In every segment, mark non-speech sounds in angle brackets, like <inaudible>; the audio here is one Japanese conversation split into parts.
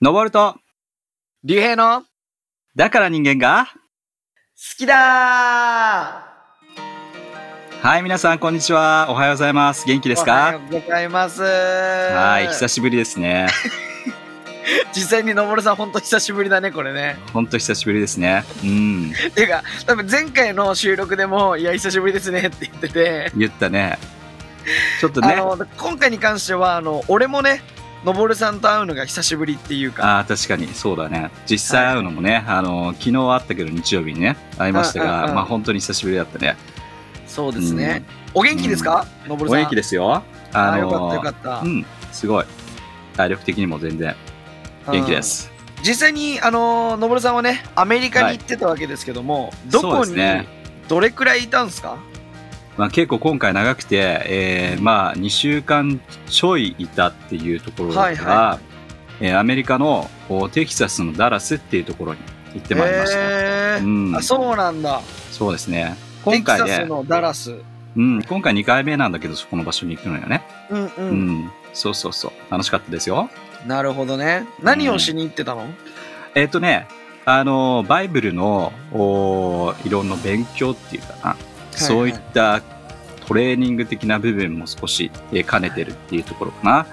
登ると、竜兵の好だから人間が、きだはい、皆さん、こんにちは。おはようございます。元気ーですか？おはようございます。ははい、久しぶりですね。<laughs> 実際にのぼるさんほんと久しぶりだね、これね。ほんと久しぶりですね。うん、ていうか、多分前回の収録でも、いや、久しぶりですねって言ってて、言ったね。ちょっとね、あの、今回に関しては、あの、俺もね、のぼるさんと会うのが久しぶりっていうか、ああ、確かに、そうだね。実際会うのもね、あの、昨日会ったけど日曜日にね、会いましたが、うんうんうんまあ本当に久しぶりだったね。そうですね。お元気ですか？のぼるさん。お元気ですよ。あのよかったよかった。うん、すごい。体力的にも全然元気です。実際にあののぼるさんはねアメリカに行ってたわけですけども、どそうこにねどれくらいいたんですか？まあ、結構今回長くて、えーまあ2週間ちょいいたっていうところから、はいはえーアメリカのおテキサスのダラスっていうところに行ってまいりました。うん。あそうなんだ。そうですね。今回ね、テキサスのダラス。うん、今回2回目なんだけど、そこの場所に行くのよね。うんう、うん。ん、そうそうそう。楽しかったですよ。なるほどね。何をしに行ってたの、えっ、とね、あの、バイブルのおいろんな勉強っていうかな、そういったトレーニング的な部分も少し、えー兼ねてるっていうところかな。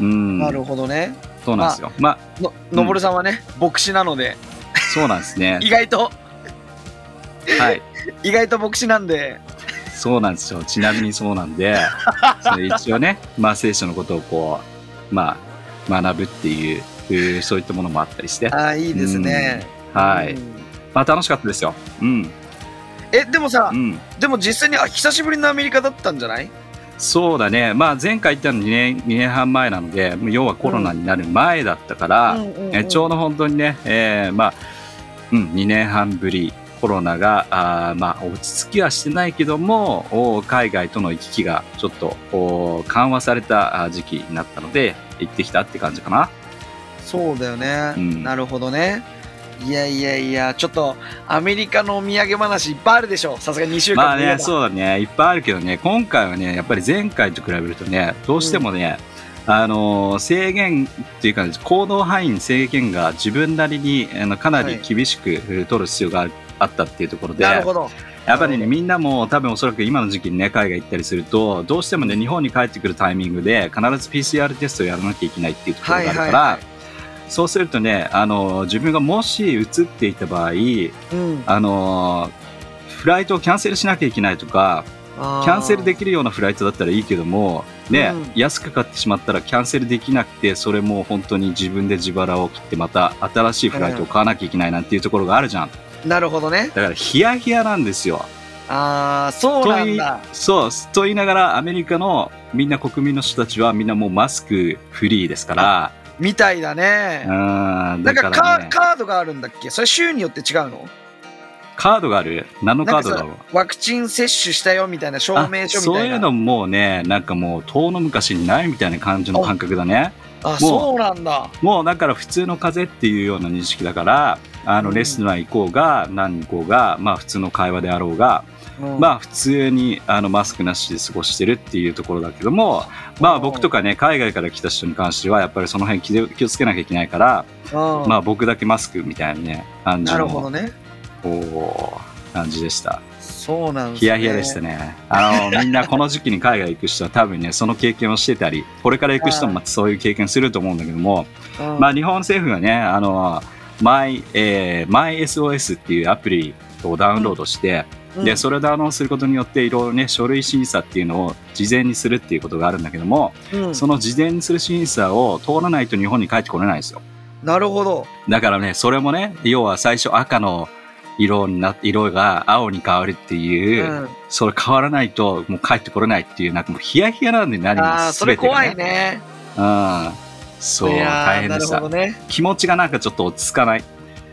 うん、なるほどねそうなんですよ。まあ、ののぼるさんはね、牧師なのでそうなんですね。<laughs> 意外とはい。<laughs> 意外と牧師なんでそうなんですよ。ちなみにそうなんで、<laughs> それ一応ね、まあ聖書のことをこう、まあ、学ぶっていう、いうそういったものもあったりして。ああいいですね、はい。うんまあ楽しかったですよ。うん。えでもさ、うん。でも実際にあ久しぶりのアメリカだったんじゃない？そうだね。まあ前回行ったの2年、2年半前なので、要はコロナになる前だったから、うんうんうんえちょうど本当にね、えーまあ、うん、2年半ぶり、コロナが、あーまあ、落ち着きはしてないけども、お海外との行き来がちょっとお緩和されたあ時期になったので、行ってきたって感じかな。そうだよね、うんなるほどねいやいやいやちょっとアメリカのお土産話いっぱいあるでしょさすが2週間。まあね、う。そうだね、いっぱいあるけどね、今回はね、やっぱり前回と比べるとね、どうしてもね、あのー制限っていうか、行動範囲に制限が自分なりにあのかなり厳しくえー取る必要がああったっていうところで、なるほど。やっぱりね、みんなも多分おそらく今の時期にね、海外行ったりすると、どうしてもね、日本に帰ってくるタイミングで、必ず PCR テストをやらなきゃいけないっていうところがあるから、はいはいはそうするとね、あの、自分がもし移っていた場合、うん。あの、フライトをキャンセルしなきゃいけないとか、キャンセルできるようなフライトだったらいいけども、ね、うん。安く買ってしまったらキャンセルできなくて、それも本当に自分で自腹を切ってまた新しいフライトを買わなきゃいけないなんていうところがあるじゃん。なるほどね。だからヒヤヒヤなんですよ。ああそうなんだ。そう、と言いながらアメリカのみんな国民の人たちはみんなもうマスクフリーですから、みたいだね。うん、なんだかからカ,、ね、カードがあるんだっけ？それ州によって違うの？カードがある？何のカードだろう？ワクチン接種したよみたいな証明書みたいな。そういうのももうね、なんかもう遠の昔にないみたいな感じの感覚だね。あそうなんだ。もうだから普通の風邪っていうような認識だから、あのうん。レストラン行こうが何行こうが、まあ普通の会話であろうが、うん。まあ普通にあのマスクなしで過ごしてるっていうところだけども、まあ僕とかね、海外から来た人に関してはやっぱりその辺気を気をつけなきゃいけないから、うん。まあ僕だけマスクみたいなね、感じなるほどの、ね。おー感じでした。そうなんですね。ヒヤヒヤでしたね。あの、みんなこの時期に海外行く人は多分ね、その経験をしてたり、これから行く人もまたそういう経験すると思うんだけども、うん。まあ日本政府がね、あの、マイ、えー、MySOS っていうアプリをダウンロードして、うんで、それをダウンロードすることによって、いろいろね、書類審査っていうのを事前にするっていうことがあるんだけども、うんその事前にする審査を通らないと日本に帰ってこれないんですよ。なるほどだからね、それもね、要は最初赤の色にな色が青に変わるっていう、うんそれ変わらないともう帰ってこれないっていう、なんかもうヒヤヒヤなんで何もああそれ全てが怖い。ねうん。そう、大変でしたね気持ちがなんかちょっと落ち着かない。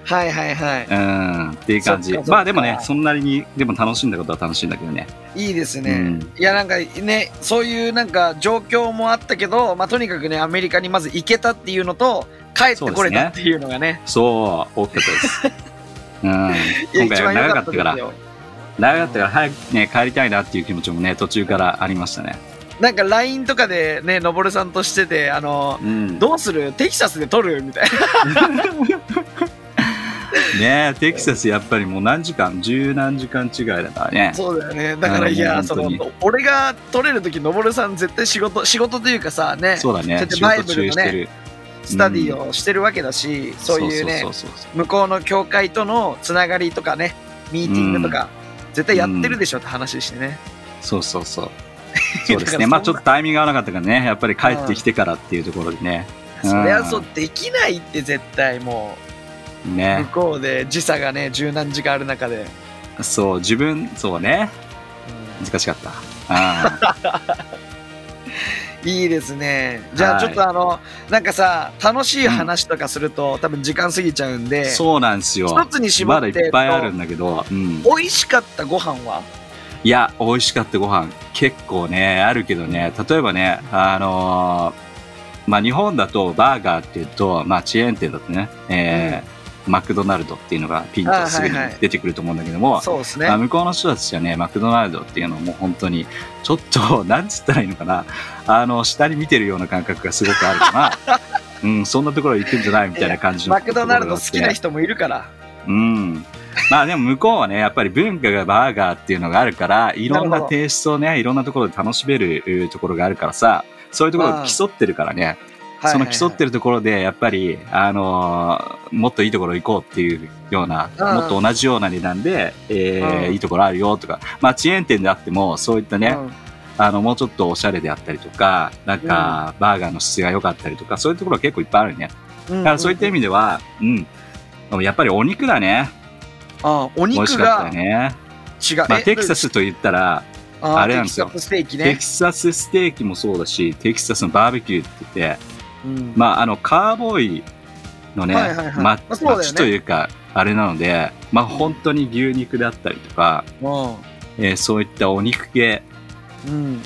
はいはいはいうん。っていう感じまあでもね、そんなに、でも楽しんだことは楽しいんだけどね。いいですね、うんいやなんかねそういうなんか状況もあったけど、まあ、とにかくねアメリカにまず行けたっていうのと帰ってこれたっていうのがねそう、大きかったです。<laughs> うん。今回は長かったから長かったから早くね、帰りたいなっていう気持ちもね、途中からありましたね。なんか LINE とかでね、のぼるさんとしてて、あの、うん。どうする？テキサスで撮る？みたい <laughs> ねえ、テキサスやっぱりもう何時間、十何時間違いだからねな。。そうだよね。だから、うんいや、その、俺が撮れるとき、のぼるさん絶対仕事、仕事というかさ、ね、そうだね。バイ事ブルてる。スタディをしてるわけだし、そういうねそう、そうそうそう向こうの教会とのつながりとかね、ミーティングとか、絶対やってるでしょって話してね。そうそうそう。<laughs> そうですね。まあちょっとタイミングが合わなかったからね、やっぱり帰ってきてからっていうところでね。そりゃそう、できないって絶対もう、向ね。こうで時差がね、十何時間ある中で。そう、自分、そうね。難しかった。あ <laughs> いいですね。じゃあはいちょっとあの、なんかさ、楽しい話とかすると、多分時間過ぎちゃうんで、そうなんですよ。一つに絞まだいって、っぱいあるんだけど、うん。美味しかったご飯は？いや、美味しかったご飯、結構ね、あるけどね、例えばね、あのーまあ、日本だとバーガーっていうと、まあ、チェーン店だとね、えーマクドナルドっていうのがピンとすぐにあはいはい出てくると思うんだけども、そうですねまあ、。向こうの人たちはね、マクドナルドっていうのはもう本当に、ちょっと、なんつったらいいのかな、あの、下に見てるような感覚がすごくあるから、<laughs> うん、そんなところ行ってんじゃないみたいな感じのマクドナルド好きな人人もいるから。うん。まあでも向こうはね、やっぱり文化がバーガーっていうのがあるから、いろんなテイストをね、いろんなところで楽しめるうところがあるからさ、そういうところを競ってるからね、その競ってる。るところで、やっぱり、あのーもっといいところ行こうっていうような、うんもっと同じような値段で、えーうんいいところあるよとか、まあチェーン店であっても、そういったね、うんあの、もうちょっとおしゃれであったりとか、なんか、バーガーの質が良かったりとか、そういうところが結構いっぱいあるね。うんだからそういった意味では、うん。やっぱりお肉だね。あお肉美味しかったね。違う。まあ、えテキサスと言ったら、ああれなんですよテキサスステーキテね。キサスステーキもそうだし、テキサスのバーベキューって言って、うん。まあ、あの、カーボーイのね、はいはいはい。ままあそうだよね。町というか、あれなので、まあ、本当に牛肉であったりとか、えーそういったお肉系、うん。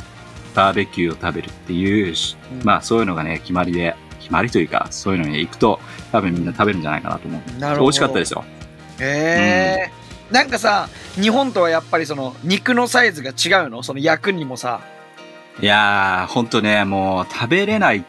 バーベキューを食べるっていう、しうん。まあ、そういうのがね、決まりで、決まりというか、そういうのに行くと、多分みんな食べるんじゃないかなと思う。なるほど。美味しかったですよ。へえ、なんかさ日本とはやっぱりその肉のサイズが違うの？その焼くにもさ。いやー、ほんとね、もう食べれない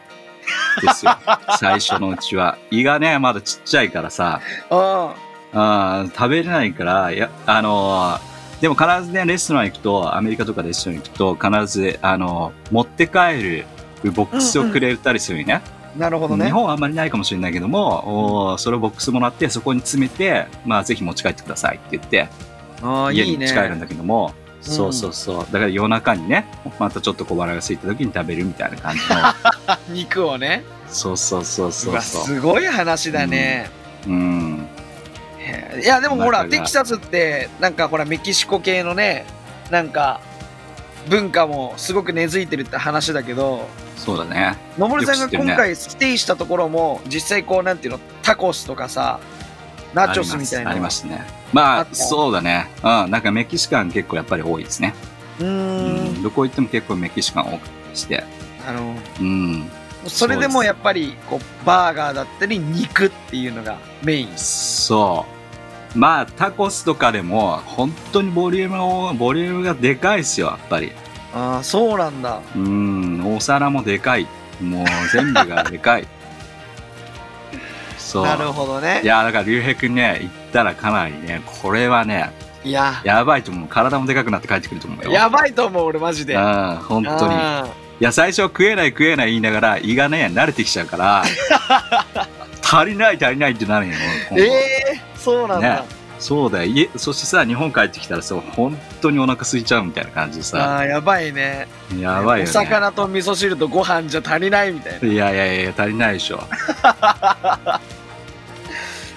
ですよ。最初のうちは。胃がね、まだちっちゃいからさ、ああー食べれないから、いや、あのーでも必ずね、レストラン行くと、アメリカとかレストラン行くと、必ず、あのー持って帰るボックスをくれたりするよね。なるほどね日本はあんまりないかもしれないけども、おーそれをボックスもらって、そこに詰めて、まあ、ぜひ持ち帰ってくださいって言って、あ家に持ち帰るんだけども、そうそうそう。だから夜中にね、またちょっと小腹が空いた時に食べるみたいな感じの。<laughs> 肉をねそうそうそうそうそう。すごい話だね、うん。へえいやでもほらテキサスってなんかほらメキシコ系のねなんか文化もすごく根付いてるって話だけどそうだね。野森さんが今回ステイしたところも実際こうなんていうのタコスとかさナチョスみたいなありまね。まあ、そうだね。うん。なんかメキシカン結構やっぱり多いですね。うんん。どこ行っても結構メキシカン多くして。あのうん。それでもやっぱりこうバーガーだったり肉っていうのがメインそう。まあ、タコスとかでも、本当にボリュームを、ボリュームがでかいですよ、やっぱり。ああそうなんだうん。お皿もでかい。もう全部がでかい。<laughs> そう。なるほどねいや、だから、竜兵くんね、行ったらかなりね、これはね、いややばいと思う。体もでかくなって帰ってくると思うよ。やばいと思う俺マジでうん、本当に。いあや、最初食えない食えない言いながら、胃がね、慣れてきちゃうから、<laughs> 足りない足りないってなるよ。ええそうなんだ、ねそうだよ。家、そしてさ、日本帰ってきたらさ、本当にお腹空いちゃうみたいな感じであさ、あやばいねやばいよね。お魚と味噌汁とご飯じゃ足りないみたいないやいやいや、足りないでしょ。<laughs>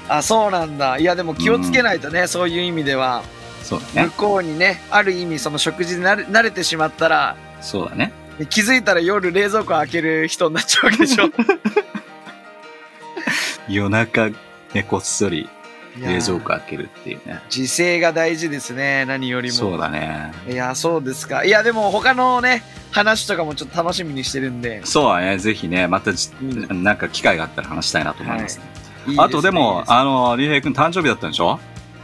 あそうなんだいやでも気をつけないとね、そういう意味ではそうだね。向こうにねある意味その食事で慣れ慣れてしまったらそうだね。気づいたら夜冷蔵庫開ける人になっちゃうわけでしょ <laughs> 夜中、ね、こっそり冷蔵庫開けるっていうね。自制が大事ですね何よりもそうだね。いやそうですかいやでも他のね話とかもちょっと楽しみにしてるんでそうだね。ぜひね、またじ、うんなんか機会があったら話したいなと思いますね。いいあとでも、あの、竜兵くん誕生日だったんでしょ？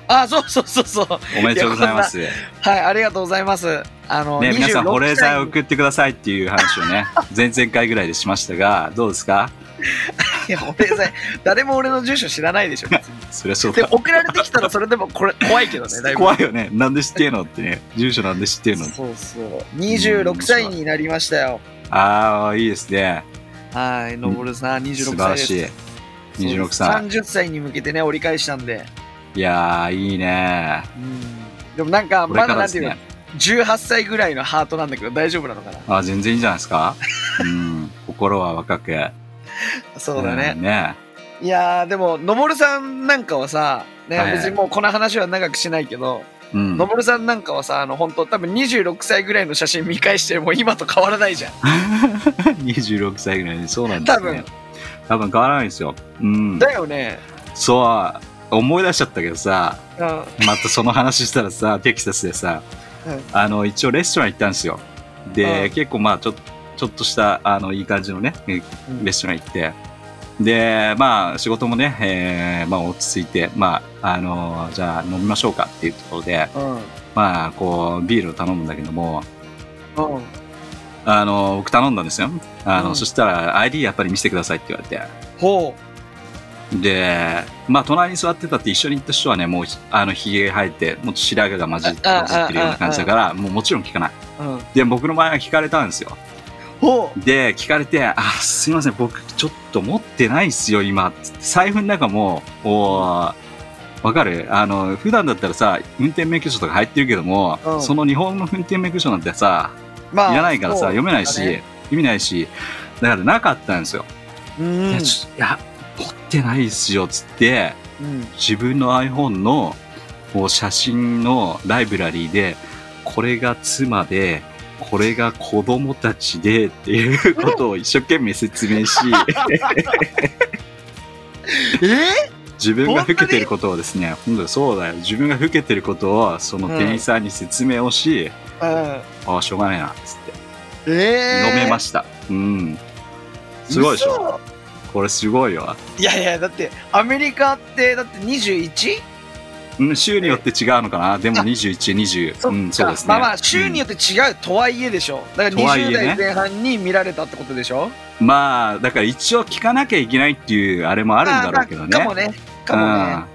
あ、そうそうそうそう。おめでとうございます。ね、はい、ありがとうございます。あの、皆さん、保冷剤をく送ってくださいっていう話をね、<laughs> 前々回ぐらいでしましたが、どうですか？いや、保冷剤、誰も俺の住所知らないでしょ。<laughs> そりゃそうで、だ。送られてきたらそれでもこれ怖いけどね、だいぶ。怖いよね。なんで知ってんのってね。住所なんで知ってんのそうそう。26歳になりましたよ。ああ、いいですね。はい、のぼるさん、26素晴歳です。らしい。26歳。30歳に向けてね、折り返したんで。いやー、いいね。うん。でもなんか、まだなんていうのね。、18歳ぐらいのハートなんだけど大丈夫なのかな？あ全然いいんじゃないですか。うん。<laughs> 心は若く。そうだね。んね。いやー、でも、のぼるさんなんかはさ、ね、はいはい別にもうこの話は長くしないけど、うんの。ぼるさんなんかはさ、あの、本当多分26歳ぐらいの写真見返しても今と変わらないじゃん。<laughs> 26歳ぐらいで、そうなんですね多分。多分変わらないですよ。うん。だよね。そう、思い出しちゃったけどさ、うん。またその話したらさ、テキサスでさ、うんあの、一応レストラン行ったんですよ。で、うん結構まあ、ちょっと、ちょっとした、あの、いい感じのね、うんレストラン行って、で、まあ、仕事もね、えーまあ、落ち着いて、まあ、あの、じゃあ飲みましょうかっていうところで、うん。まあ、こう、ビールを頼むんだけども、うん。あの、僕頼んだんですよ。あの、うんそしたら、ID やっぱり見せてくださいって言われて、ほで、まあ、隣に座ってたって一緒に行った人はね、もう、あの、髭生えて、もう白髪が混じ混じってるような感じだから、もうもちろん聞かない。う。うん。で、僕の前は聞かれたんですよ。ほう。で、聞かれて、あ、すいません、僕ちょっと持ってないっすよ、今。財布の中も、おーわかる？あの、普段だったらさ、運転免許証とか入ってるけども、うんその日本の運転免許証なんてさ、まいらないからさ、読めないし、だね意味ないし、だからなかったんですよ。うん。いや、ちょいや持ってないっすよ、つって、うん。自分の iPhone のこう写真のライブラリーで、これが妻で、これが子供たちでっていうことを一生懸命説明し、<laughs> え？自分が老けてることをですね、本当に？そうだよ。自分が老けてることをその店員さんに説明をし、うん。ああ、しょうがないな、つって。え飲めました。うん。すごいでしょ？ょこれすごいよ。いやいや、だって、アメリカって、だって 21? うん、州によって違うのかな？でも21、20。そっか、うん、そうですね。まあまあ、州によって違うとはいえでしょ。だから20とはいえね代前半に見られたってことでしょ？まあ、だから一応聞かなきゃいけないっていうあれもあるんだろうけどね。かもね。かもね。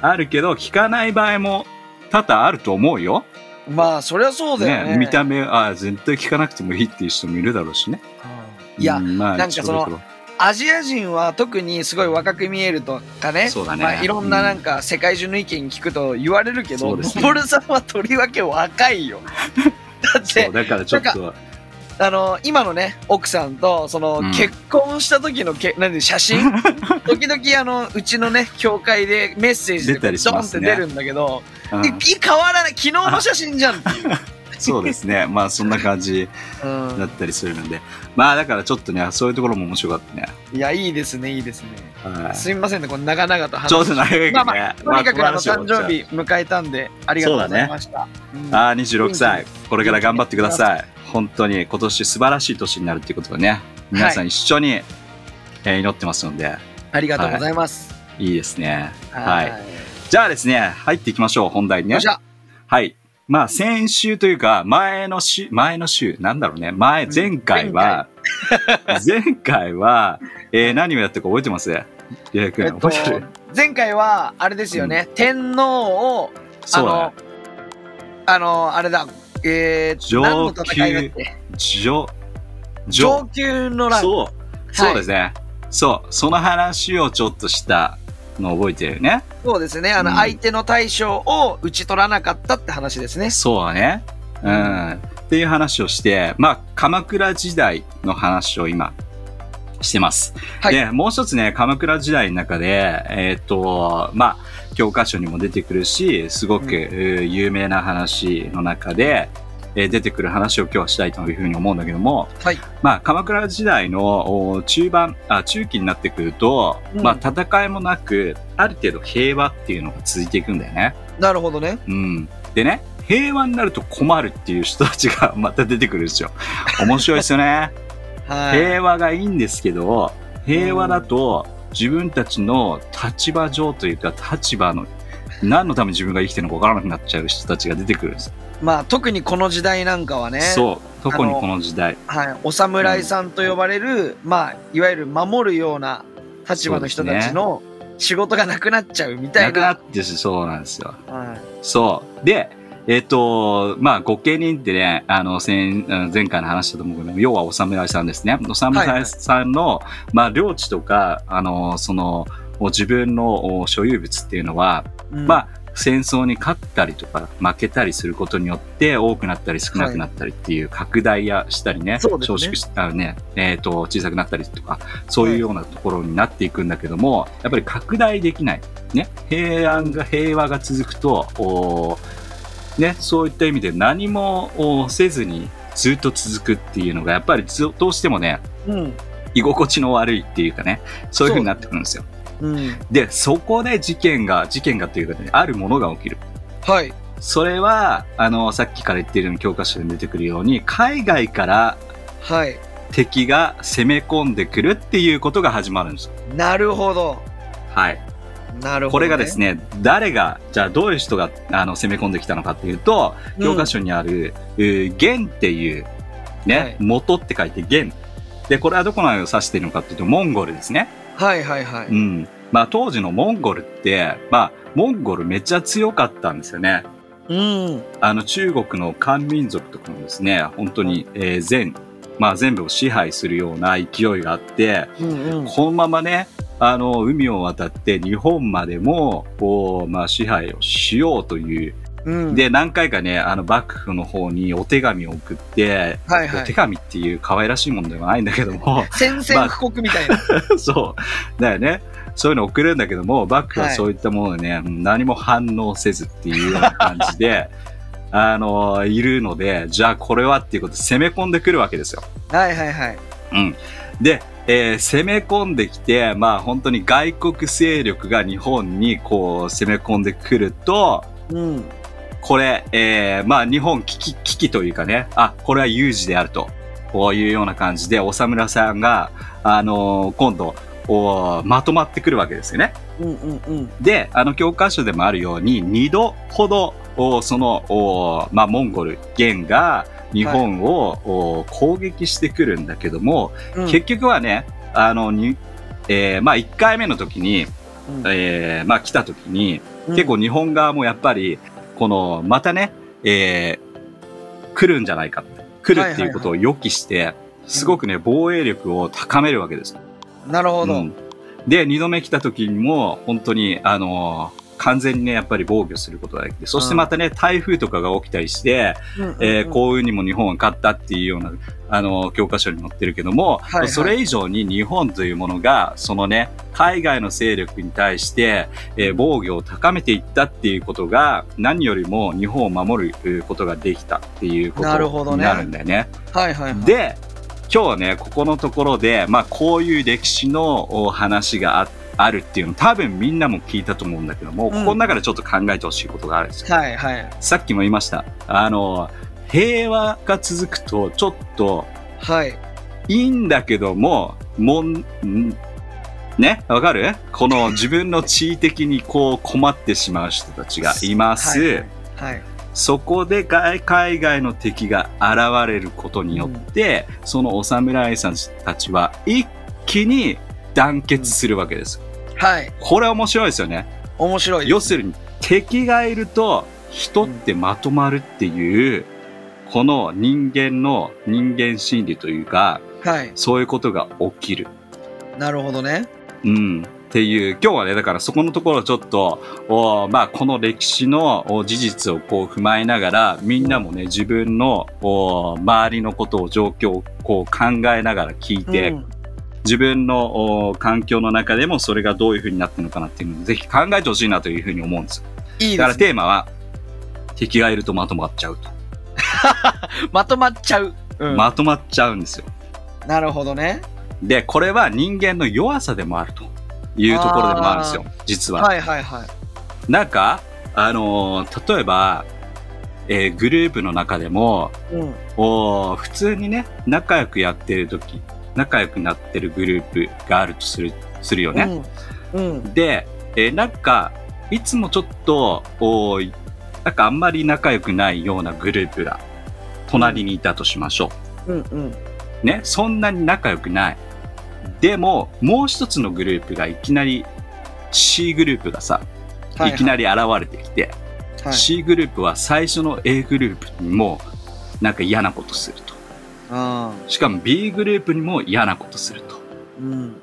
うん。あるけど、聞かない場合も多々あると思うよ。まあ、そりゃそうだよね。ね見た目、ああ、絶対聞かなくてもいいっていう人もいるだろうしね。いや、うんまあ、なんかそのアジア人は特にすごい若く見えるとかね。そうだねまあ、いろんななんか世界中の意見聞くと言われるけど、そうですねノボルさんはとりわけ若いよ。<laughs> だってそう、、だからちょっと、あの、今のね、奥さんと、その、うん。結婚した時のけ、なんで、写真？<laughs> 時々、あの、うちのね、教会でメッセージでドンって出るんだけど、うん。え変わらない、昨日の写真じゃんっていう。そうですね。<laughs> まあ、そんな感じうんだったりするので。まあ、だからちょっとね、そういうところも面白かったね。いや、いいですね、いいですね。はいすみませんね、この長々と話ちょうど長いね。まあまあ、とにかくあの、誕生日迎えたんで、ありがとうございました。うんああ、26歳。これから頑張ってください。本当に今年素晴らしい年になるっていうことでね、皆さん一緒に、えー祈ってますので、ありがとうございます。いいですね。はい。い。じゃあですね、入っていきましょう、本題にね。はい。まあ、先週というか、前の週、前の週、なんだろうね、前、前回は、<laughs> 前回は、えー何をやったか覚えてます？えっと覚えてる、前回は、あれですよね、天皇を、あの、あの、あれだ、えー、上級上、上級の乱。そう、そうですね。そう、その話をちょっとしたのを覚えてるよね。そうですね。あの、うん相手の大将を打ち取らなかったって話ですね。そうだね。うん。っていう話をして、まあ、鎌倉時代の話を今、してます。はいで、もう一つね、鎌倉時代の中で、えっ、と、まあ、教科書にも出てくるし、すごく、うんえー有名な話の中で、えー出てくる話を今日はしたいというふうに思うんだけども、はい。まあ、鎌倉時代のお中盤あ、中期になってくると、うんまあ、戦いもなく、ある程度平和っていうのが続いていくんだよね。なるほどね。うん。でね、平和になると困るっていう人たちが <laughs> また出てくるんですよ。面白いですよね。<laughs> はい。平和がいいんですけど、平和だと自分たちの立場上というか立場の何のために自分が生きてるのか分からなくなっちゃう人たちが出てくるんですよ。まあ特にこの時代なんかはねそう特にこの時代はい、お侍さんと呼ばれる、まあいわゆる守るような立場の人たちの仕事がなくなっちゃうみたないくなな。ってしそうなんですよ。はいそう。で、えっ、と、まあ、御家人ってね、あの、先、うん前回の話したと思うけど、要はお侍さんですね。お侍さんの、まあ、領地とか、あの、その、自分のお所有物っていうのは、うんまあ、戦争に勝ったりとか負けたりすることによって多くなったり少なくなったりっていう拡大やしたりね、そうですね少縮したね、えっ、と、小さくなったりとか、そういうようなところになっていくんだけども、やっぱり拡大できない。ね、平安が、平和が続くと、おね、そういった意味で何もおせずにずっと続くっていうのが、やっぱりずどうしてもね、うん。居心地の悪いっていうかね、そういう風になってくるんですよ。うん。で、そこで事件が、事件がっていうかね、あるものが起きる。はい。それは、あの、さっきから言ってるように教科書に出てくるように、海外からはい。敵が攻め込んでくるっていうことが始まるんですよ。なるほど。はい。なるほど、これがです。ね、誰が、じゃあどういう人があの攻め込んできたのかっていうと、教科書にある、えー元っていう、ね、はい元って書いて元。で、これはどこのを指しているのかっていうと、モンゴルですね。はいはいはい。うん。まあ当時のモンゴルって、まあ、モンゴルめっちゃ強かったんですよね。うん。あの中国の漢民族とかもですね、本当に、えー全、まあ全部を支配するような勢いがあって、うんうん。このままね、あの、海を渡って日本までも、こう、まあ支配をしようという。うん、で、何回かね、あの、幕府の方にお手紙を送って、はいはいお手紙っていう可愛らしいものではないんだけども、宣戦布告みたいな。<laughs> そう。だよね。そういうの送るんだけども、幕府はそういったものでね、何も反応せずっていうような感じで、<laughs> あの、いるので、じゃあこれはっていうことで攻め込んでくるわけですよ。はいはいはい。うん。で、えー攻め込んできて、まあ本当に外国勢力が日本にこう攻め込んでくると、うん。これ、えーまあ日本危機、危機というかね、あ、これは有事であると。こういうような感じで、お侍さんが、あのー今度、おまとまってくるわけですよね。うんうんうん。で、あの教科書でもあるように、二度ほど、おその、おまあ、モンゴル、元が日本を、お攻撃してくるんだけども、うん結局はね、あの、に、えーまあ、1回目の時に、うんえーまあ、来た時に、うん結構日本側もやっぱり、この、またね、えー来るんじゃないかって、来るっていうことを予期して、すごくね、防衛力を高めるわけです。なるほど。うんで、二度目来た時にも、本当に、あのー完全にね、やっぱり防御することができて、そしてまたね、台風とかが起きたりして、うんうんうん。えー幸運にも日本は勝ったっていうような、あの、教科書に載ってるけども、はいはい。それ以上に日本というものが、そのね、海外の勢力に対して、えー防御を高めていったっていうことが、何よりも日本を守るえーことができたっていうことになるんだよね。はいはいはい。で、今日はね、ここのところで、まあ、こういう歴史のお話がああるっていうの多分みんなも聞いたと思うんだけども、ここの中でちょっと考えてほしいことがあるんですよ。はいはい。さっきも言いました。あの、平和が続くと、ちょっと、はい。いいんだけども、もん、んね、わかる？この自分の地位的にこう困ってしまう人たちがいます。はいはいはい。そこで外海外の敵が現れることによって、そのお侍さんたちは一気に団結するわけです。はい。これ面白いですよね。面白い。要するに敵がいると人ってまとまるっていう、この人間の人間心理というか、はい。そういうことが起きる。なるほどね。うん。っていう、今日はね、だからそこのところをちょっと、おまあ、この歴史のお事実をこう踏まえながら、みんなもね、自分のお周りのことを、状況をこう考えながら聞いて、うん自分のお環境の中でもそれがどういう風になってるのかなっていうのをぜひ考えてほしいなというふうに思うんですいいですね。テーマは、敵がいるとまとまっちゃうと。<laughs> まとまっちゃう。うん。まとまっちゃうんですよ。なるほどね。で、これは人間の弱さでもあるというところでもあるんですよ、実は。はいはいはい。なんか、あのー例えば、えーグループの中でも、うん。おー普通にね、仲良くやってる時、仲良くなってるグループがあるとする、するよね。うん。うん。で、えーなんか、いつもちょっと、おーなんかあんまり仲良くないようなグループが隣にいたとしましょうんうん。う。ね、そんなに仲良くない。でも、もう一つのグループがいきなり C グループがさ、いきなり。り現れてきて、はい。C グループは最初の A グループにもなんか嫌なことすると。あしかも B グループにも嫌なことすると。ーうん。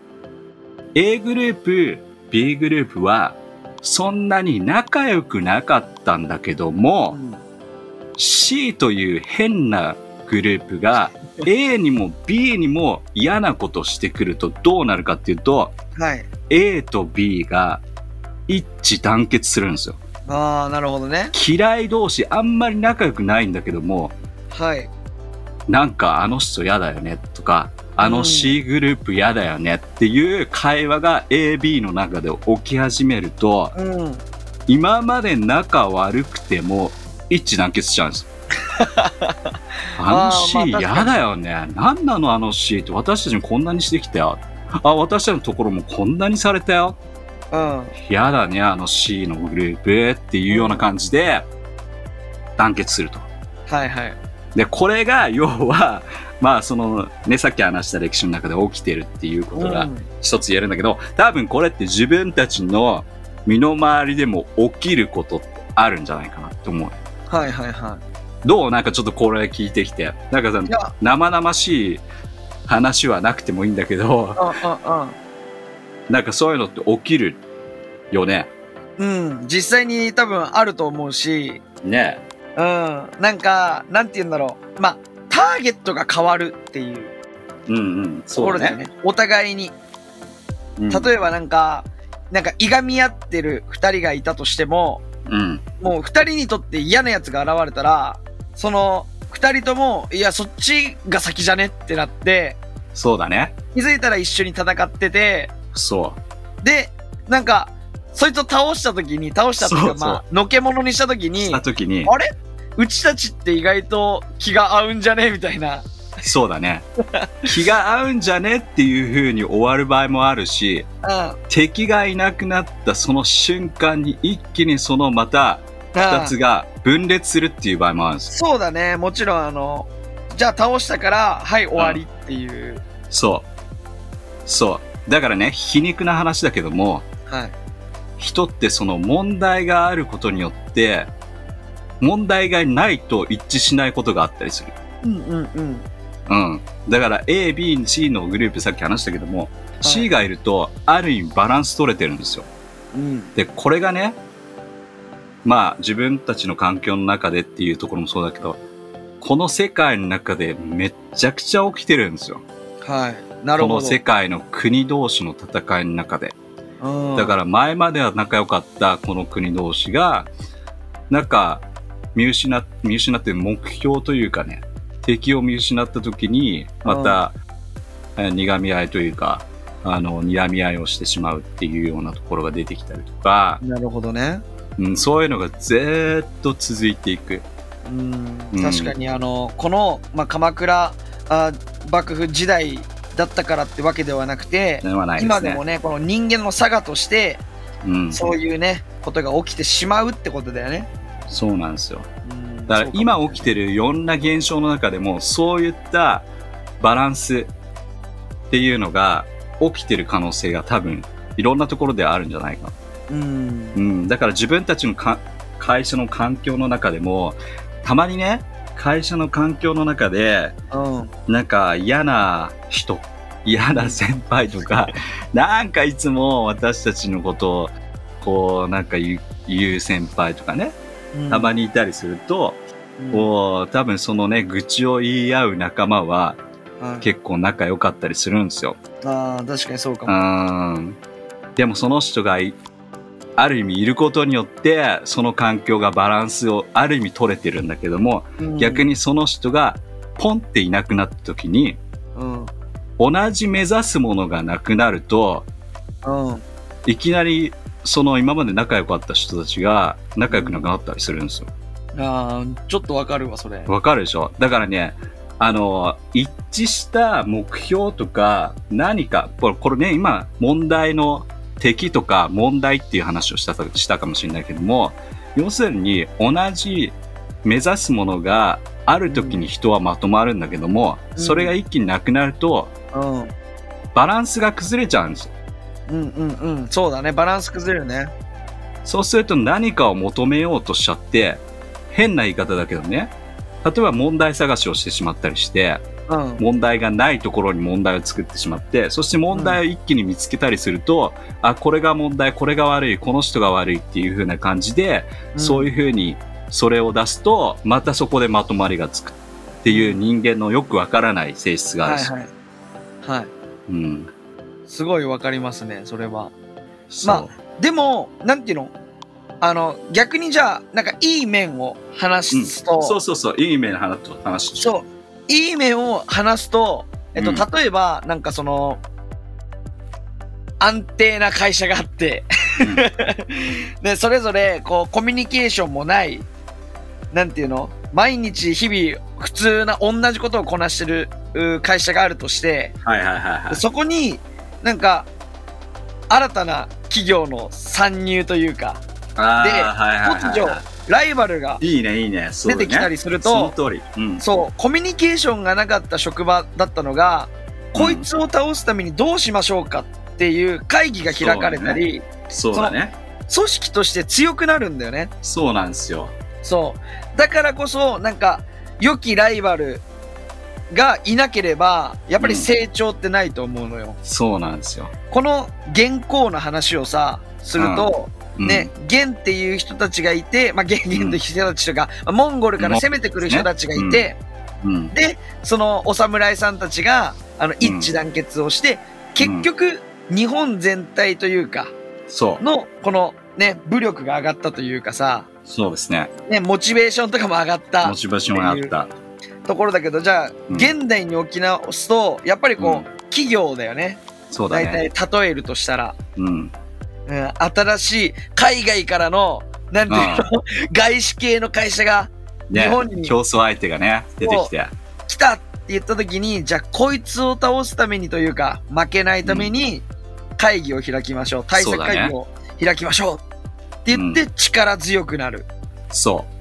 A グループ、B グループはそんなに仲良くなかったんだけども、C という変なグループが A にも B にも嫌なことしてくるとどうなるかっていうと、はい。A と B が一致団結するんですよ。ああ、なるほどね。嫌い同士あんまり仲良くないんだけども、はい。なんかあの人嫌だよねとか、あの C グループ嫌だよねっていう会話が AB の中で起き始めると、うん。今まで仲悪くても一致団結しちゃうんですよ。<laughs> あの C 嫌だよね。なんなのあの C って私たちにこんなにしてきたよ。あ、私たちのところもこんなにされたよ。うん。嫌だね、あの C のグループっていうような感じで団結すると。はいはい。で、これが要は、まあそのね、さっき話した歴史の中で起きてるっていうことがうん一つ言えるんだけど、多分これって自分たちの身の回りでも起きることってあるんじゃないかなって思う。はいはいはどう？なんかちょっとこれ聞いてきて。なんかさ生々しい話はなくてもいいんだけど、なんかそういうのって起きるよね。うん。うん。実際に多分あると思うし、ねうん。なんか、なんて言うんだろう。まあ、ターゲットが変わるっていううんうん。とそうだね。ころだよね。お互いに。うん例えばなんか、なんかいがみ合ってる二人がいたとしても、うん。もう二人にとって嫌な奴が現れたら、その二人とも、いや、そっちが先じゃねってなって、そうだね。気づいたら一緒に戦ってて、そで、なんか、そいつを倒した時に、倒したっていうか、まあ、のけ者にした時う。にし、た時に、あれ？うちたちって意外と気が合うんじゃね？みたいな。そうだね。<laughs> 気が合うんじゃね？っていう風に終わる場合もあるし、うん。敵がいなくなったその瞬間に一気にそのまた二つが分裂するっていう場合もあるんです。そうだね。もちろん、あの、じゃあ倒したから、はい、終わりっていう。そう。そう。だからね、皮肉な話だけども、はい。人ってその問題があることによって、問題がないと一致しないことがあったりする。うんうんうん。うん。だから A、B、C のグループさっき話したけども、C がいると、ある意味バランス取れてるんですよ。うん。で、これがね、まあ自分たちの環境の中でっていうところもそうだけど、この世界の中でめっちゃくちゃ起きてるんですよ。はい。なるほど。この世界の国同士の戦いの中で。うんだから前までは仲良かったこの国同士が、なんか見失っ、見失って目標というかね、敵を見失った時に、また、えー苦み合いというか、あの、睨み合いをしてしまうっていうようなところが出てきたりとか、なるほどね。うん、そういうのがずーっと続いていく。うんうん確かにあのこの、まあ、鎌倉あ幕府時代だったからってわけではなくて、で。今でもねこの人間の差がとしてうん、そういうねことが起きてしまうってことだよね。そうなんですよ。うん。だから今起きててるいろんな現象の中でもそういったバランスっていうのが起きてる可能性が多分いろんなところであるんじゃないか。な。うん。うん、だから自分たちのか会社の環境の中でもたまにね会社の環境の中でうん。なんか嫌な人嫌な先輩とかなんかいつも私たちのことをこうなんか言う先輩とかね。うんたまにいたりすると、うん。こう多分そのね愚痴を言い合う仲間ははい。結構仲良かったりするんですよ。あー確かにそうかうも。ん。でもその人がいある意味いることによってその環境がバランスをある意味取れてるんだけども、うん。逆、にその人がポンっていなくなった時にうん。同じ目指すものがなくなるとうん、いきなりその今まで仲良かった人たちが仲良くなくなったりするんですよ。あーちょっとわかるわそれ。わかるでしょ？だからね、あの、一致した目標とか何か、これこれね、今問題の敵とか問題っていう話をしたしたかもしれないけども要するに同じ目指すものがある時に人はまとまるんだけども、うんそれが一気になくなるとうんバランスが崩れちゃうんですよ。うんうんうん。そうだねバランス崩れるね。そうすると何かを求めようとしちゃって変な言い方だけどね。例えば問題探しをしてしまったりしてうん。問題がないところに問題を作ってしまってそして問題を一気に見つけたりすると、あこれが問題これが悪いこの人が悪いっていう風な感じで、そういう風にそれを出すとまたそこでまとまりがつくっていう人間のよくわからない性質があるし、はいはい。はい。うん、すごいわかりますねそれは。そう。でもなんていうの？あの逆にじゃあなんかいい面を話すと、そうそうそういい面の話と話しそう。いい面を話すと、えっとうん。例えばなんかその安定な会社があって、<laughs> でそれぞれこうコミュニケーションもないなんていうの？毎日日々普通な同じことをこなしてるう会社があるとしてはいはいはいはい。そこになんか新たな企業の参入というかで突如ライバルがいいねいいね。出てきたりするそのと、そうコミュニケーションがなかった職場だったのが、こいつを倒すためにどうしましょうかっていう会議が開かれたり、そうだね。組織として強くなるんだよね。そうなんですよ。そう。だからこそなんか良きライバルがいなければやっぱり成長ってないと思うのよ、そうなんですよ、この現行の話をさすると、うん。ね、ゲンっていう人たちがいて、まあ、ゲンゲンっていう人たちとか、まあモンゴルから攻めてくる人たちがいて、うん、で、そのお侍さんたちが、あの、一致団結をして、結局、日本全体というか、そう。の、このね、武力が上がったというかさ、そうですね。ね、モチベーションとかも上がったモチベーションがあったところだけど、じゃあ、うん現代に置き直すと、やっぱりこう、うん企業だよね。そうだ大ね体例えるとしたら。うんうん、新しい海外からの、なんていうの、外資系の会社がね日本に競争相手がね出てきて来たって言った時に、じゃあこいつを倒すためにというか、負けないために会議を開きましょう。対策会議を開きましょう。って言って力強くなる。そううん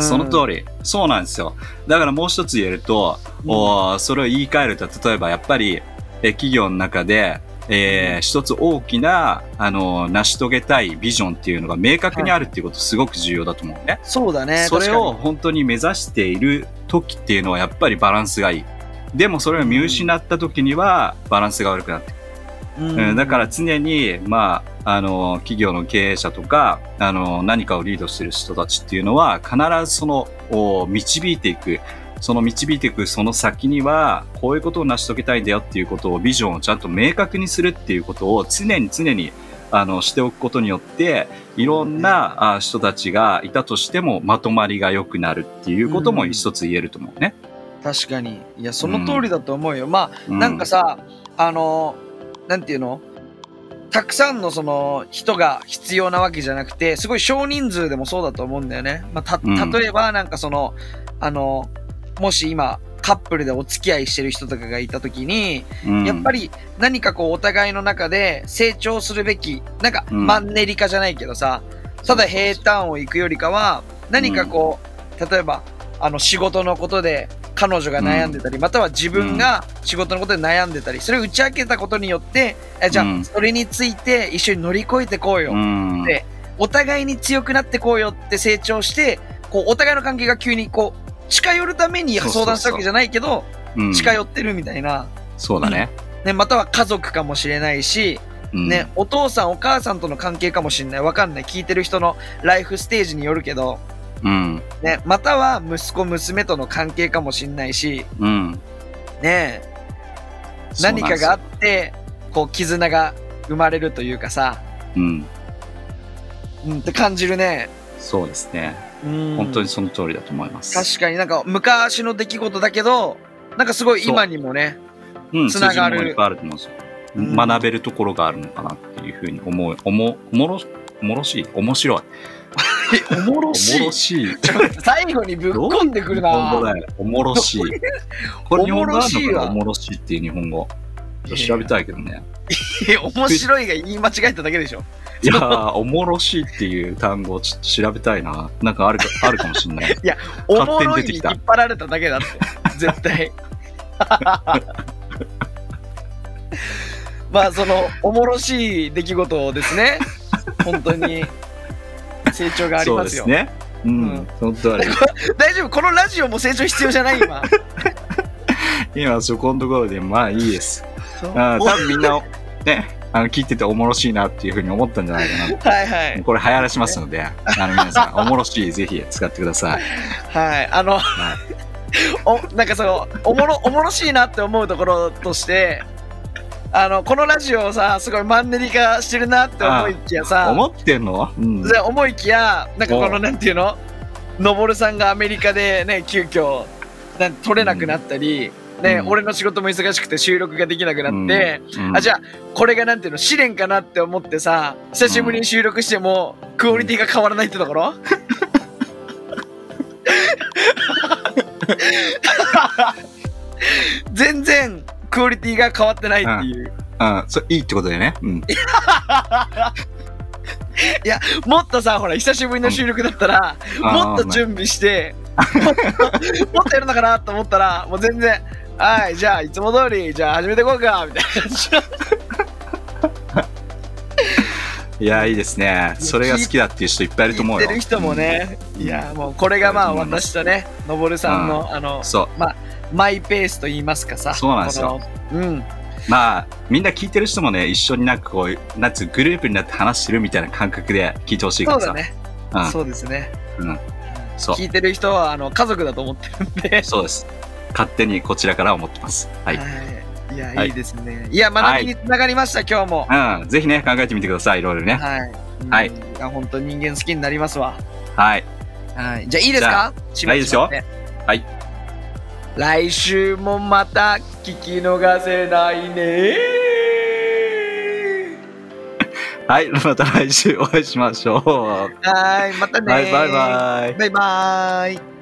その通り、そうなんですよ。だからもう一つ言えると、うんおーそれを言い換えると、例えばやっぱり、え企業の中で、えー一つ大きな、あの成し遂げたいビジョンっていうのが明確にあるっていうことすごく重要だと思うね。そうだね。それを本当に目指している時っていうのはやっぱりバランスがいい。でもそれを見失った時にはバランスが悪くなってにうん、だから常に、まあ、あの、企業の経営者とか、あの、何かをリードしている人たちっていうのは、必ずその、お導いていく、その導いていくその先には、こういうことを成し遂げたいんだよっていうことを、ビジョンをちゃんと明確にするっていうことを常に常に、あの、しておくことによって、いろんなあ人たちがいたとしても、まとまりが良くなるっていうことも一つ言えると思うね。確かに。いや、その通りだと思うよ。まあ、うなんか、さ、あの、なんていうの？たくさんのその人が必要なわけじゃなくて、すごい少人数でもそうだと思うんだよね。まあ、た、うん。例えばなんかその、あの、もし今、カップルでお付き合いしてる人とかがいたときに、うん。やっぱり何かこうお互いの中で成長するべき、なんかうん。マンネリ化じゃないけどさ、ただ平坦を行くよりかは、何かこう、例えば、あの仕事のことで彼女が悩んでたり、または自分が仕事のことで悩んでたり、それを打ち明けたことによって、えじゃうんあそれについて一緒に乗り越えてこうよ。うんでお互いに強くなってこうよって成長して、こうお互いの関係が急にこう近寄るために相談したわけじゃないけど、うん近寄ってるみたいな。そうだね。ね、または家族かもしれないし、うんね、お父さんお母さんとの関係かもしれない。わかんない。聞いてる人のライフステージによるけど、うん。ね、または息子娘との関係かもしれないし、うん。ね、何かがあって、こう絆が生まれるというかさ、うん。うん、って感じるね。そうですね。うん、本当にその通りだと思います。確かになんか昔の出来事だけど、なんかすごい今にもね、うん、つながるう学べるところがあるのかなっていうふうに思う。おも、おもろ、おもろしい面白い。おもろおしいもろ。しい。最後にぶっ込んでくるな本当だよ。おもろしい。これ日本語あるおもろしいおもろしいっていう日本語。調べたいけどね。いや面白いが言い間違えただけでしょ。いやー、おもろしいっていう単語をちょっと調べたいな。なんかあるか、あるかもしんない。<laughs> おもろいに引っ張られただけだって。絶対。<laughs> まあ、その、おもろしい出来事をですね。本当に、成長がありそうまよ。ですすね。ううんん、本当あれ。<laughs> 大丈夫？このラジオも成長必要じゃない？今。<laughs> 今そこのところで、まあいいです。そうあー多分みんな、ね、あの聞いてておもろしいなっていうふうに思ったんじゃないかな。はいはい。これ流行らしますので、あの皆さん、おもろしいぜひ使ってください。はい。あの、<laughs> おなんかその、おもろ、おもろしいなって思うところとして、あの、このラジオをさ、すごいマンネリ化してるなって思いきやさ、思ってんの？うん。で思いきや、なんかこおの、なんていうの？のぼるさんがアメリカでね、急遽、なん撮れなくなったり、ね、うん。俺の仕事も忙しくて収録ができなくなって、うん。あ、じゃあ、これがなんていうの、試練かなって思ってさ、久しぶりに収録しても、クオリティが変わらないってところ、<laughs> 全然、クオリティが変わってないっていう。うん、そういいってことだよね。うん。もっとさ、ほら、久しぶりの収録だったら、もっと準備して、もっともっとやるのかなと思ったら、もう全然、はい、じゃあ、いつも通り、じゃあ始めていこうか、みたいな感じ。<laughs> いや、いいですね。それが好きだっていう人いっぱいいると思うよ。言ってる人もね、いや、もうこれがまあ、私とね、のぼるさんの、あのうん。、そう。マイペースと言いますかさ。そうなんですよ。うん。まあ、みんな聞いてる人もね、一緒になんかこう、なんつう、グループになって話してるみたいな感覚で聞いてほしいからさ。そうだね。うんそうですね。うんそう聞いてる人は、あの、家族だと思ってるんで。そうです。勝手にこちらから思ってます。はい。はい。いや、はいいいですね。いや、学びにつながりました、今日も。うん。ぜひね、考えてみてください。いろいろね。はい。はいうん。いや、本当人間好きになりますわ。はい。はい。じゃあ、いいですか？あいいですよ。はい。来週もまた聞き逃せないね。<laughs> はい。また来週お会いしましょう。はい。またね。はい。バイバイ。バイバイ。